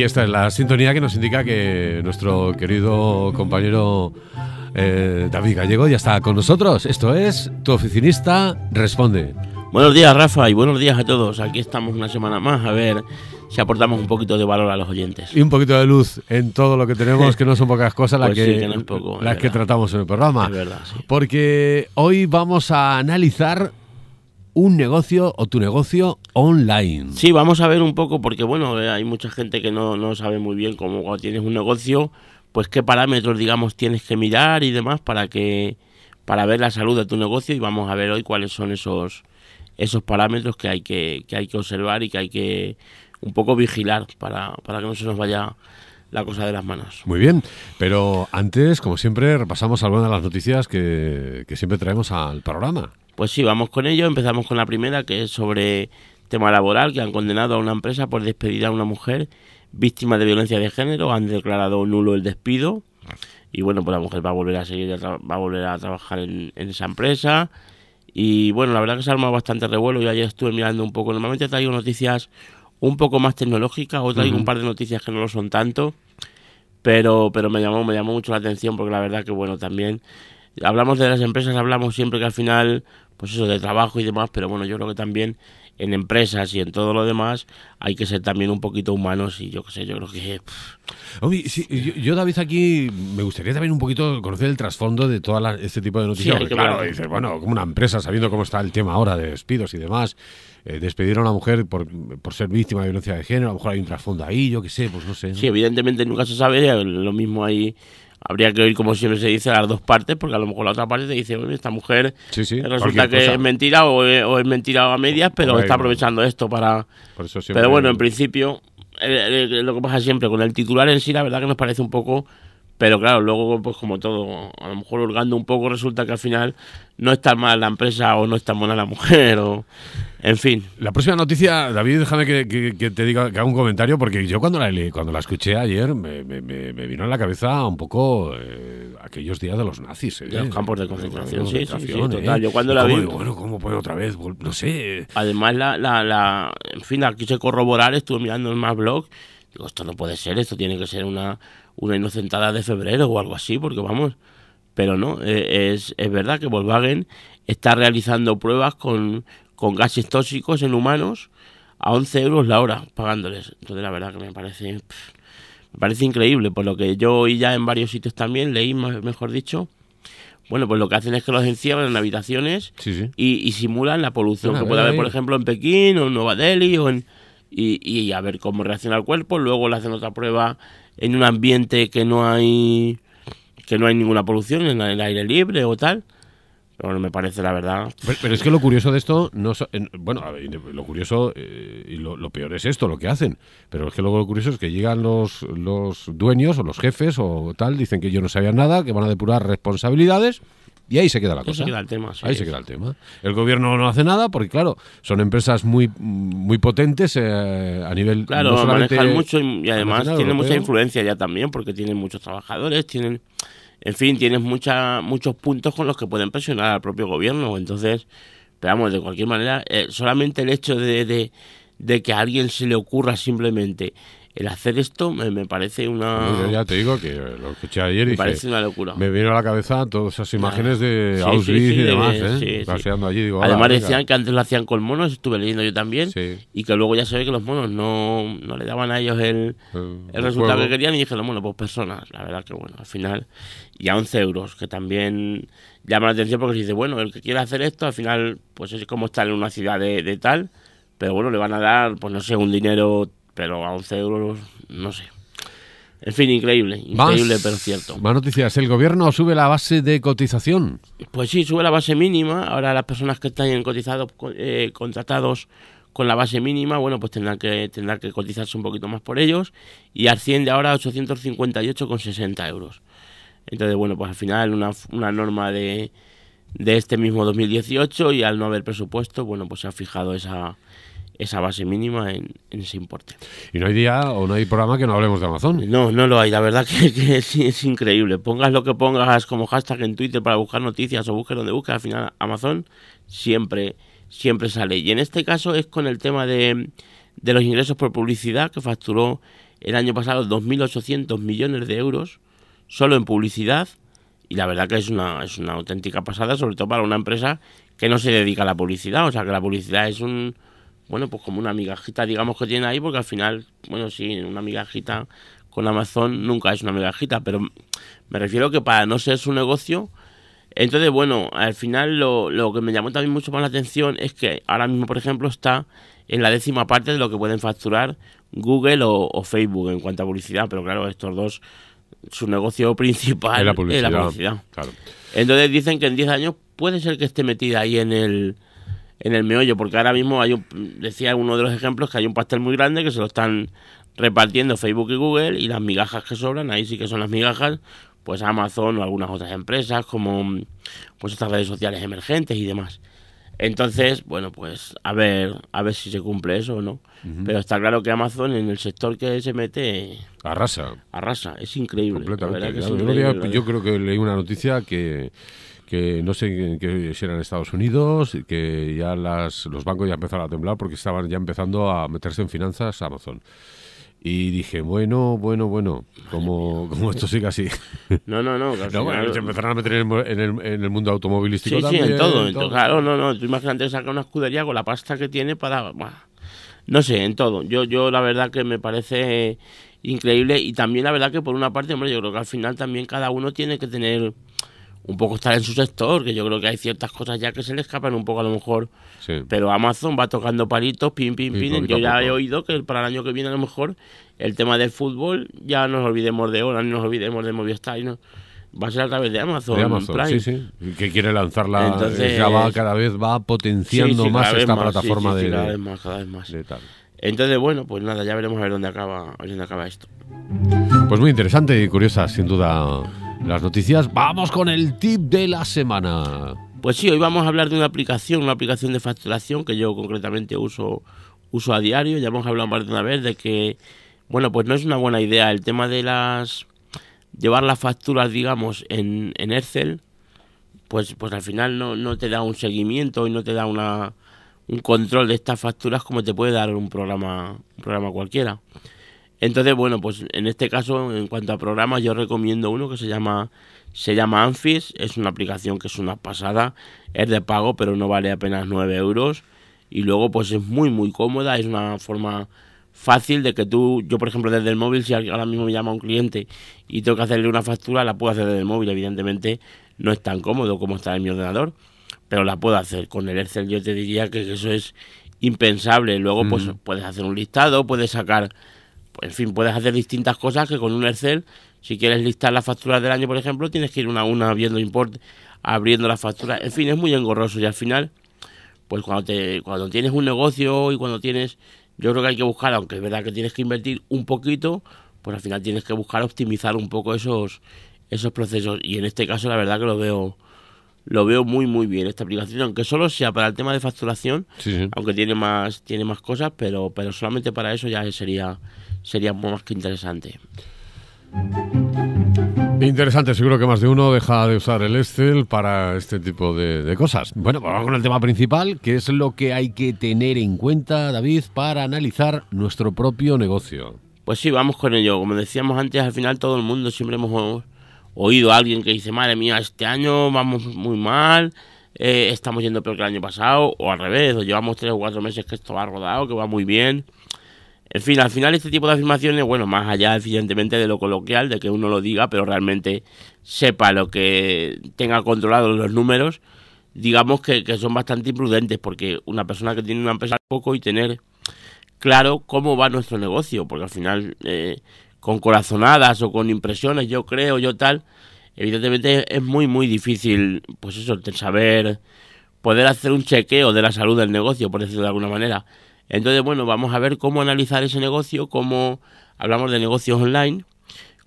Y esta es la sintonía que nos indica que nuestro querido compañero eh, David Gallego ya está con nosotros. Esto es Tu Oficinista Responde. Buenos días, Rafa, y buenos días a todos. Aquí estamos una semana más a ver si aportamos un poquito de valor a los oyentes. Y un poquito de luz en todo lo que tenemos, que no son pocas cosas las, Pues que, sí, que no es poco, es las que tratamos en el programa. Es verdad, sí. Porque hoy vamos a analizar un negocio o tu negocio online. Sí, vamos a ver un poco, porque bueno, eh, hay mucha gente que no, no sabe muy bien cómo cuando tienes un negocio, pues qué parámetros, digamos, tienes que mirar y demás para que para ver la salud de tu negocio y vamos a ver hoy cuáles son esos esos parámetros que hay que, que hay que observar y que hay que un poco vigilar para, para que no se nos vaya la cosa de las manos. Muy bien, pero antes, como siempre, repasamos algunas de las noticias que, que siempre traemos al programa. Pues sí, vamos con ello. Empezamos con la primera, que es sobre tema laboral, que han condenado a una empresa por despedir a una mujer víctima de violencia de género. Han declarado nulo el despido. Y bueno, pues la mujer va a volver a seguir, va a volver a trabajar en, en esa empresa. Y bueno, la verdad que se ha armado bastante revuelo. Yo ayer estuve mirando un poco. Normalmente traigo noticias un poco más tecnológicas, o traigo un par de noticias que no lo son tanto. Pero, pero me llamó, me llamó mucho la atención porque la verdad que bueno, también hablamos de las empresas, hablamos siempre que al final, pues eso, de trabajo y demás, pero bueno, yo creo que también en empresas y en todo lo demás hay que ser también un poquito humanos y yo qué sé, yo creo que pff, Oye, sí, yo, yo, David, aquí me gustaría también un poquito conocer el trasfondo de todo este tipo de noticias. Sí, hay claro, dices, bueno, como una empresa, sabiendo cómo está el tema ahora de despidos y demás, eh, despedir a una mujer por, por ser víctima de violencia de género, a lo mejor hay un trasfondo ahí, yo qué sé, pues no sé. ¿no? sí, evidentemente nunca se sabe, lo mismo ahí habría que oír como siempre se dice las dos partes, porque a lo mejor la otra parte te dice, bueno, esta mujer Sí, sí, resulta que cosa. es mentira o es, o es mentira a medias, pero Hombre, está aprovechando esto para... Por eso siempre- Pero bueno, en principio, eh, eh, lo que pasa siempre con el titular en sí, la verdad que nos parece un poco. Pero claro, luego, pues como todo, a lo mejor hurgando un poco, resulta que al final no es tan mala la empresa o no es tan buena la mujer, o. En fin. La próxima noticia, David, déjame que, que- que te diga que haga un comentario, porque yo cuando la, cuando la escuché ayer me, me- me- vino en la cabeza un poco eh, aquellos días de los nazis. ¿eh? De los campos de concentración, sí, sí, sí, concentración, ¿eh? total. Yo cuando la vi- digo, bueno, ¿cómo puede otra vez? No sé. Además, la, la, la, en fin, la quise corroborar, estuve mirando en más blog. Digo, esto no puede ser, esto tiene que ser una, una inocentada de febrero o algo así, porque vamos. Pero no, eh, es, es verdad que Volkswagen está realizando pruebas con, con gases tóxicos en humanos a 11 euros la hora pagándoles. Entonces, la verdad que me parece, pff, me parece increíble, por lo que yo oí ya en varios sitios también, leí, más- mejor dicho. Bueno, pues lo que hacen es que los encierran en habitaciones Sí, sí. y, y simulan la polución que puede haber, por ejemplo, en Pekín o en Nueva Delhi o en, y, y a ver cómo reacciona el cuerpo. Luego le hacen otra prueba en un ambiente que no hay que no hay ninguna polución, en el aire libre o tal. Pero bueno, me parece la verdad. Pero, es que lo curioso de esto, no bueno, lo curioso eh, y lo, lo peor es esto, lo que hacen. Pero es que luego lo curioso es que llegan los, los dueños o los jefes o tal, dicen que ellos no sabían nada, que van a depurar responsabilidades y ahí se queda la cosa. se queda el tema, sí, ahí se queda el tema. El gobierno no hace nada porque, claro, son empresas muy, muy potentes eh, a nivel. Claro, no solamente manejan mucho y, y además tienen mucha influencia ya también porque tienen muchos trabajadores, tienen, en fin, tienen mucha, muchos puntos con los que pueden presionar al propio gobierno. Entonces, pero vamos, de cualquier manera, eh, solamente el hecho de, de, de que a alguien se le ocurra simplemente el hacer esto me, me parece una... Yo ya te digo que lo escuché ayer y me parece una locura. me vino a la cabeza todas esas imágenes de Sí, Auschwitz sí, sí, y de- demás, ¿eh? Paseando allí, digo, Además decían que antes lo hacían con monos, estuve leyendo yo también, y que luego ya se ve que los monos no, no le daban a ellos el, El- el el resultado juego. que querían y dijeron, bueno, pues personas, la verdad que bueno, al final, y a 11 euros, que también llama la atención porque se dice, bueno, el que quiera hacer esto, al final, pues es como estar en una ciudad de, de tal, pero bueno, le van a dar, pues no sé, un dinero, pero a 11 euros, no sé. En fin, increíble, increíble, Más- pero cierto. Más noticias. El gobierno sube la base de cotización. Pues sí, sube la base mínima. Ahora las personas que están cotizados, eh, contratados con la base mínima, bueno, pues tendrán que, tendrán que cotizarse un poquito más por ellos y asciende ahora a 858,60 euros. Entonces, bueno, pues al final una, una norma de, de este mismo 2018 y al no haber presupuesto, bueno, pues se ha fijado esa, esa base mínima en, en ese importe. Y no hay día o no hay programa que no hablemos de Amazon. No, no lo hay, la verdad que, que es, es increíble. Pongas lo que pongas como hashtag en Twitter para buscar noticias o busques donde busques, al final Amazon siempre, siempre sale. Y en este caso es con el tema de, de los ingresos por publicidad que facturó el año pasado 2.800 millones de euros solo en publicidad y la verdad que es una, es una auténtica pasada, sobre todo para una empresa que no se dedica a la publicidad, o sea que la publicidad es un, bueno, pues como una migajita, digamos, que tiene ahí, porque al final, bueno, sí, una migajita con Amazon nunca es una migajita, pero me refiero que para no ser su negocio, entonces, bueno, al final lo, lo que me llamó también mucho más la atención es que ahora mismo, por ejemplo, está en la décima parte de lo que pueden facturar Google o Facebook en cuanto a publicidad, pero claro, estos dos su negocio principal Es la publicidad, es la publicidad. claro. Entonces dicen que en 10 años puede ser que esté metida ahí en el en el meollo, porque ahora mismo hay un, decía uno de los ejemplos que hay un pastel muy grande que se lo están repartiendo Facebook y Google y las migajas que sobran, ahí sí que son las migajas, pues Amazon o algunas otras empresas como pues estas redes sociales emergentes y demás. Entonces, bueno, pues a ver, a ver si se cumple eso o no. Pero está claro que Amazon en el sector que se mete Arrasa. arrasa, es increíble. Completamente. es día, yo creo que leí una noticia que, que no sé qué- si era en Estados Unidos, que ya las, los bancos ya empezaron a temblar porque estaban ya empezando a meterse en finanzas Amazon. Y dije, bueno, bueno, bueno, como, como esto sigue así. No, no, no. al No, bueno, se empezaron a meter en el, en mundo automovilístico Sí, sí, en todo. en todo. todo. Claro, no, no. Tú imagínate sacar una escudería con la pasta que tiene para. No sé, en todo. Yo, yo la verdad que me parece increíble y también la verdad que por una parte, hombre, yo creo que al final también cada uno tiene que tener un poco estar en su sector, que yo creo que hay ciertas cosas ya que se le escapan un poco a lo mejor, Sí. pero Amazon va tocando palitos, pim, pim, Sí, pim. poquito Yo ya he oído que para el año que viene a lo mejor el tema del fútbol ya nos olvidemos de Hora, ni nos olvidemos de Movistar, y no, va a ser a través de Amazon, De Amazon, Prime. sí, sí. Que quiere lanzarla, Entonces- ya va cada vez va potenciando sí, más esta más, plataforma sí, sí, de, cada vez más, cada vez más. de tal. Entonces, bueno, pues nada, ya veremos a ver dónde acaba, a ver dónde acaba esto. Pues muy interesante y curiosa, sin duda, las noticias. Vamos con el tip de la semana. Pues sí, hoy vamos a hablar de una aplicación, una aplicación de facturación que yo concretamente uso, uso a diario. Ya hemos hablado más de una vez de que, bueno, pues no es una buena idea el tema de las llevar las facturas, digamos, en, en Excel, pues, pues al final no, no te da un seguimiento y no te da una, un control de estas facturas como te puede dar un programa, un programa cualquiera. Entonces, bueno, pues en este caso, en cuanto a programas, yo recomiendo uno que se llama se llama Anfis, es una aplicación que es una pasada, es de pago, pero no vale apenas 9 euros. Y luego, pues es muy, muy cómoda, es una forma fácil de que tú, yo por ejemplo desde el móvil, si ahora mismo me llama un cliente y tengo que hacerle una factura, la puedo hacer desde el móvil, evidentemente no es tan cómodo como está en mi ordenador, pero la puedo hacer. Con el Excel yo te diría que eso es impensable. Luego, pues puedes hacer un listado, puedes sacar, en fin, puedes hacer distintas cosas que con un Excel, si quieres listar las facturas del año, por ejemplo, tienes que ir una a una viendo import, abriendo las facturas. En fin, es muy engorroso y al final, pues cuando, te, cuando tienes un negocio y cuando tienes, yo creo que hay que buscar, aunque es verdad que tienes que invertir un poquito, pues al final tienes que buscar optimizar un poco esos, esos procesos. Y en este caso, la verdad que lo veo lo veo muy muy bien esta aplicación, aunque solo sea para el tema de facturación, Sí, sí. aunque tiene más tiene más cosas, pero pero solamente para eso ya sería sería más que interesante. Interesante, seguro que más de uno deja de usar el Excel para este tipo de, de cosas. Bueno, pues vamos con el tema principal, que es lo que hay que tener en cuenta, David, para analizar nuestro propio negocio. Pues sí, vamos con ello. Como decíamos antes, al final todo el mundo siempre hemos oído a alguien que dice, madre mía, este año vamos muy mal, eh, estamos yendo peor que el año pasado, o al revés, o llevamos tres o cuatro meses que esto va rodado, que va muy bien. En fin, al final este tipo de afirmaciones, bueno, más allá evidentemente de lo coloquial, de que uno lo diga, pero realmente sepa lo que tenga controlado los números, digamos que, que son bastante imprudentes, porque una persona que tiene una empresa poco y tener claro cómo va nuestro negocio, porque al final eh, con corazonadas o con impresiones, yo creo, yo tal, evidentemente es muy, muy difícil, pues eso, saber, poder hacer un chequeo de la salud del negocio, por decirlo de alguna manera. Entonces, bueno, vamos a ver cómo analizar ese negocio, cómo hablamos de negocios online,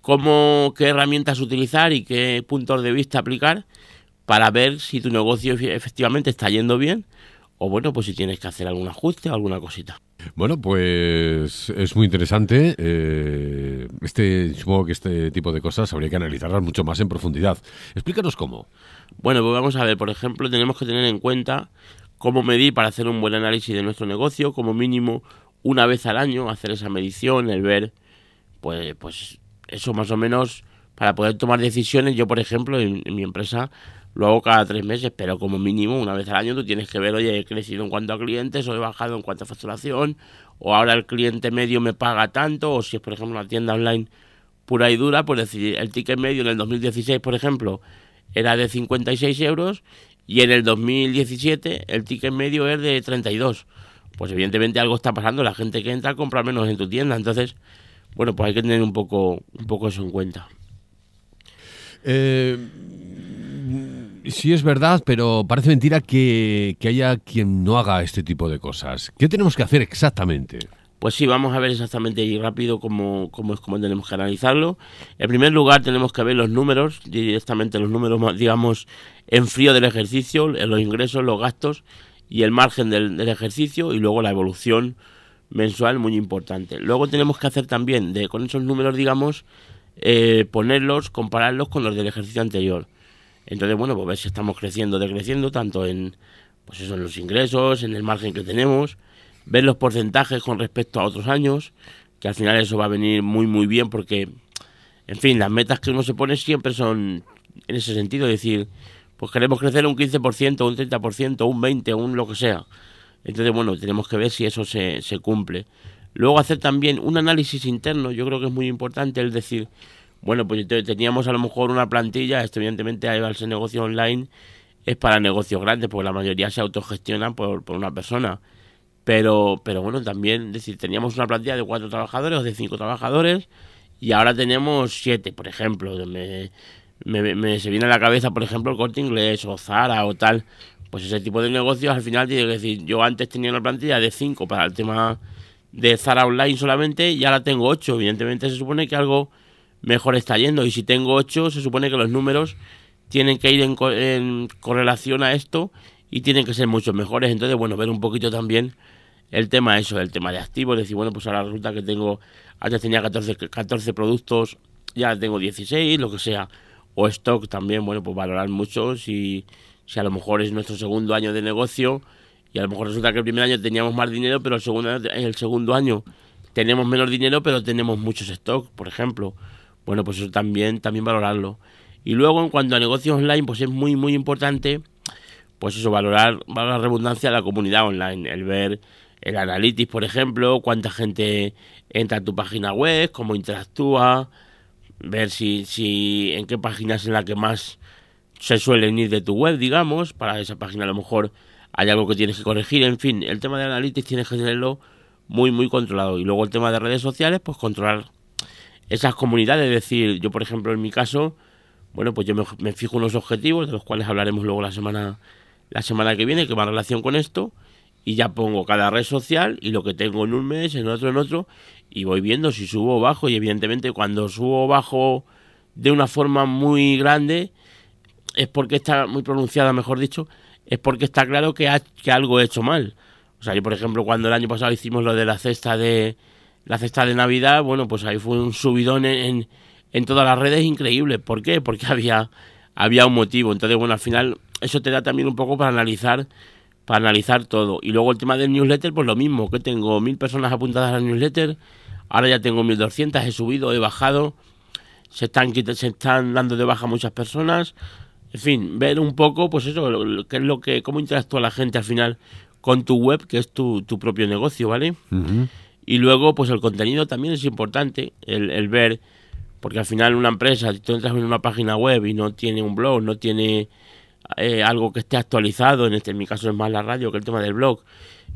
cómo, qué herramientas utilizar y qué puntos de vista aplicar para ver si tu negocio efe- efectivamente está yendo bien o bueno, pues si tienes que hacer algún ajuste o alguna cosita. Bueno, pues es muy interesante. eh, este, supongo que este tipo de cosas habría que analizarlas mucho más en profundidad. Explícanos cómo. Bueno, pues vamos a ver, por ejemplo, tenemos que tener en cuenta cómo medir para hacer un buen análisis de nuestro negocio, como mínimo una vez al año, hacer esa medición, el ver pues, pues eso más o menos para poder tomar decisiones. Yo, por ejemplo, en, mi empresa lo hago cada tres meses, pero como mínimo una vez al año tú tienes que ver, oye, he crecido en cuanto a clientes, o he bajado en cuanto a facturación, o ahora el cliente medio me paga tanto, o si es, por ejemplo, una tienda online pura y dura, pues decir, el ticket medio en el 2016, por ejemplo, era de 56 euros y en el 2017 el ticket medio es de 32. Pues evidentemente algo está pasando, la gente que entra compra menos en tu tienda, entonces, bueno, pues hay que tener un poco, un poco eso en cuenta. Eh, sí es verdad, pero parece mentira que, que haya quien no haga este tipo de cosas. ¿Qué tenemos que hacer exactamente? Pues sí, vamos a ver exactamente y rápido cómo, cómo es cómo tenemos que analizarlo. En primer lugar, tenemos que ver los números, directamente los números, digamos, en frío del ejercicio, los ingresos, los gastos y el margen del, ejercicio y luego la evolución mensual muy importante. Luego tenemos que hacer también, de con esos números, digamos, eh, ponerlos, compararlos con los del ejercicio anterior. Entonces, bueno, pues ver si estamos creciendo o decreciendo, tanto en, pues eso, en los ingresos, en el margen que tenemos ver los porcentajes con respecto a otros años, que al final eso va a venir muy muy bien porque, en fin, las metas que uno se pone siempre son en ese sentido, es decir, pues queremos crecer un 15%, un 30%, un 20%, un lo que sea. Entonces, bueno, tenemos que ver si eso se, se cumple. Luego hacer también un análisis interno, yo creo que es muy importante el decir, bueno, pues teníamos a lo mejor una plantilla, esto evidentemente a ese negocio online es para negocios grandes, porque la mayoría se autogestionan por, por una persona. Pero, pero bueno, también, decir, teníamos una plantilla de cuatro trabajadores o de cinco trabajadores y ahora tenemos siete, por ejemplo. Me, me, se viene a la cabeza, por ejemplo, el corte inglés o Zara o tal. Pues ese tipo de negocios al final tiene que decir, yo antes tenía una plantilla de cinco para el tema de Zara Online solamente y ahora tengo ocho. Evidentemente se supone que algo mejor está yendo y si tengo ocho se supone que los números tienen que ir en, en correlación a esto y tienen que ser mucho mejores. Entonces, bueno, ver un poquito también el tema eso, el tema de activos, decir, bueno, pues ahora resulta que tengo, antes tenía 14, 14 productos, ya tengo 16, lo que sea, o stock también, bueno, pues valorar mucho si, si a lo mejor es nuestro segundo año de negocio y a lo mejor resulta que el primer año teníamos más dinero, pero el segundo, el segundo año tenemos menos dinero, pero tenemos muchos stock, por ejemplo. Bueno, pues eso también, también valorarlo. Y luego en cuanto a negocios online, pues es muy, muy importante, pues eso, valorar, valorar la redundancia de la comunidad online, el ver el Analytics, por ejemplo, cuánta gente entra a tu página web, cómo interactúa, ver si, si en qué páginas es la que más se suelen ir de tu web, digamos, para esa página a lo mejor hay algo que tienes que corregir, en fin, el tema de Analytics tienes que tenerlo muy, muy controlado. Y luego el tema de redes sociales, pues controlar esas comunidades, es decir, yo por ejemplo en mi caso, bueno, pues yo me, fijo unos objetivos, de los cuales hablaremos luego la semana, la semana que viene, que va en relación con esto, y ya pongo cada red social y lo que tengo en un mes, en otro, en otro, y voy viendo si subo o bajo y evidentemente cuando subo o bajo de una forma muy grande es porque está muy pronunciada, mejor dicho, es porque está claro que, que algo he hecho mal. O sea, yo por ejemplo cuando el año pasado hicimos lo de la cesta de la cesta de Navidad, bueno, pues ahí fue un subidón en, en todas las redes increíble. ¿Por qué? Porque había había un motivo. Entonces, bueno, al final eso te da también un poco para analizar para analizar todo. Y luego el tema del newsletter, pues lo mismo, que tengo mil personas apuntadas al newsletter, ahora ya tengo 1200, he subido, he bajado, se están, se están dando de baja muchas personas. En fin, ver un poco, pues eso, qué es lo que, cómo interactúa la gente al final con tu web, que es tu, tu propio negocio, ¿vale? Y luego, pues el contenido también es importante, el, el ver, porque al final una empresa, si tú entras en una página web y no tiene un blog, no tiene eh, algo que esté actualizado, en este en mi caso es más la radio que el tema del blog,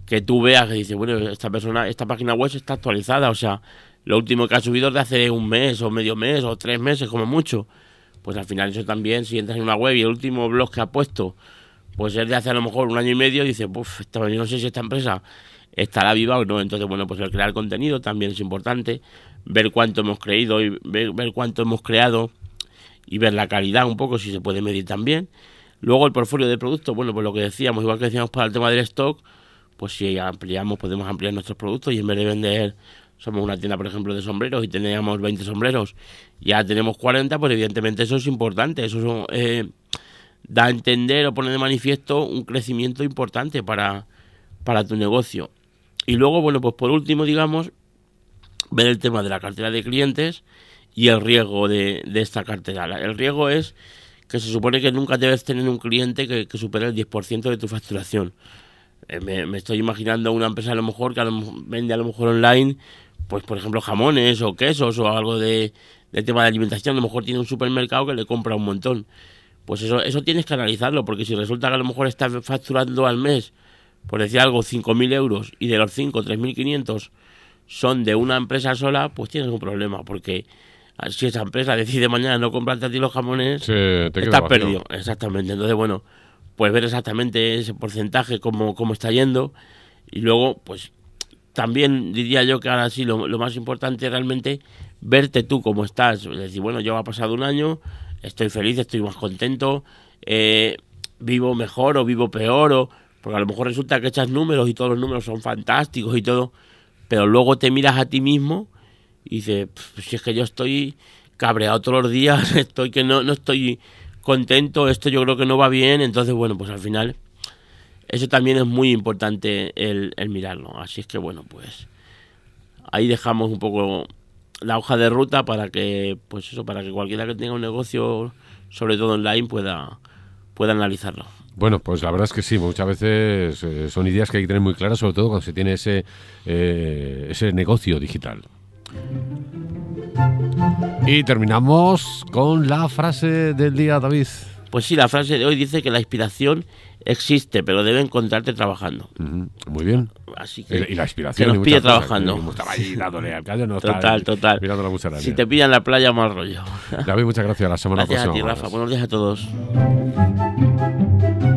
que tú veas que dice, bueno, esta persona, esta página web está actualizada, o sea, lo último que ha subido es de hace un mes o medio mes o tres meses como mucho. Pues al final eso también, si entras en una web y el último blog que ha puesto, pues es de hace a lo mejor un año y medio, dice, pues yo no sé si esta empresa estará viva o no. Entonces, bueno, pues el crear contenido también es importante, ver cuánto hemos creído y ver, cuánto hemos creado y ver la calidad un poco, si se puede medir también. Luego el portfolio de productos, bueno, pues lo que decíamos, igual que decíamos para el tema del stock, pues si ampliamos, podemos ampliar nuestros productos y en vez de vender, somos una tienda, por ejemplo, de sombreros y teníamos 20 sombreros, ya tenemos 40, pues evidentemente eso es importante, eso eh, da a entender o pone de manifiesto un crecimiento importante para, para tu negocio. Y luego, bueno, pues por último, digamos, ver el tema de la cartera de clientes y el riesgo de, esta cartera. El riesgo es que se supone que nunca debes tener un cliente que, supere el 10% de tu facturación. Eh, me, estoy imaginando una empresa a lo mejor que vende a lo mejor online, pues por ejemplo jamones o quesos o algo de, tema de alimentación. A lo mejor tiene un supermercado que le compra un montón. Pues eso, eso tienes que analizarlo, porque si resulta que a lo mejor estás facturando al mes, por decir algo, 5.000 euros y de los 5, 3.500 son de una empresa sola, pues tienes un problema, porque si esa empresa decide mañana no comprarte a ti los jamones, estás perdido. Exactamente. Entonces, bueno, pues ver exactamente ese porcentaje, cómo, cómo está yendo. Y luego, pues también diría yo que ahora sí, lo, más importante realmente verte tú cómo estás. Es decir, bueno, yo ha pasado un año, estoy feliz, estoy más contento, eh, vivo mejor o vivo peor, o, porque a lo mejor resulta que echas números y todos los números son fantásticos y todo, pero luego te miras a ti mismo y dices, si es que yo estoy cabreado todos los días, estoy que no, no estoy contento, esto yo creo que no va bien, entonces bueno, pues al final eso también es muy importante el, el mirarlo. Así es que bueno, pues ahí dejamos un poco la hoja de ruta para que, pues eso, para que cualquiera que tenga un negocio, sobre todo online, pueda, pueda analizarlo. Bueno, pues la verdad es que sí, muchas veces eh, son ideas que hay que tener muy claras, sobre todo cuando se tiene ese, eh, ese negocio digital. Y terminamos con la frase del día, David. Pues sí, la frase de hoy dice que la inspiración existe, pero debe encontrarte trabajando. Muy bien. Así que, y la inspiración. Que nos pille trabajando. estaba allí dándole al callo, no total, total. Mirando Si te pillan la playa, mal rollo. David, muchas gracias. La semana gracias próxima. Gracias a ti, Rafa. Buenos días a todos.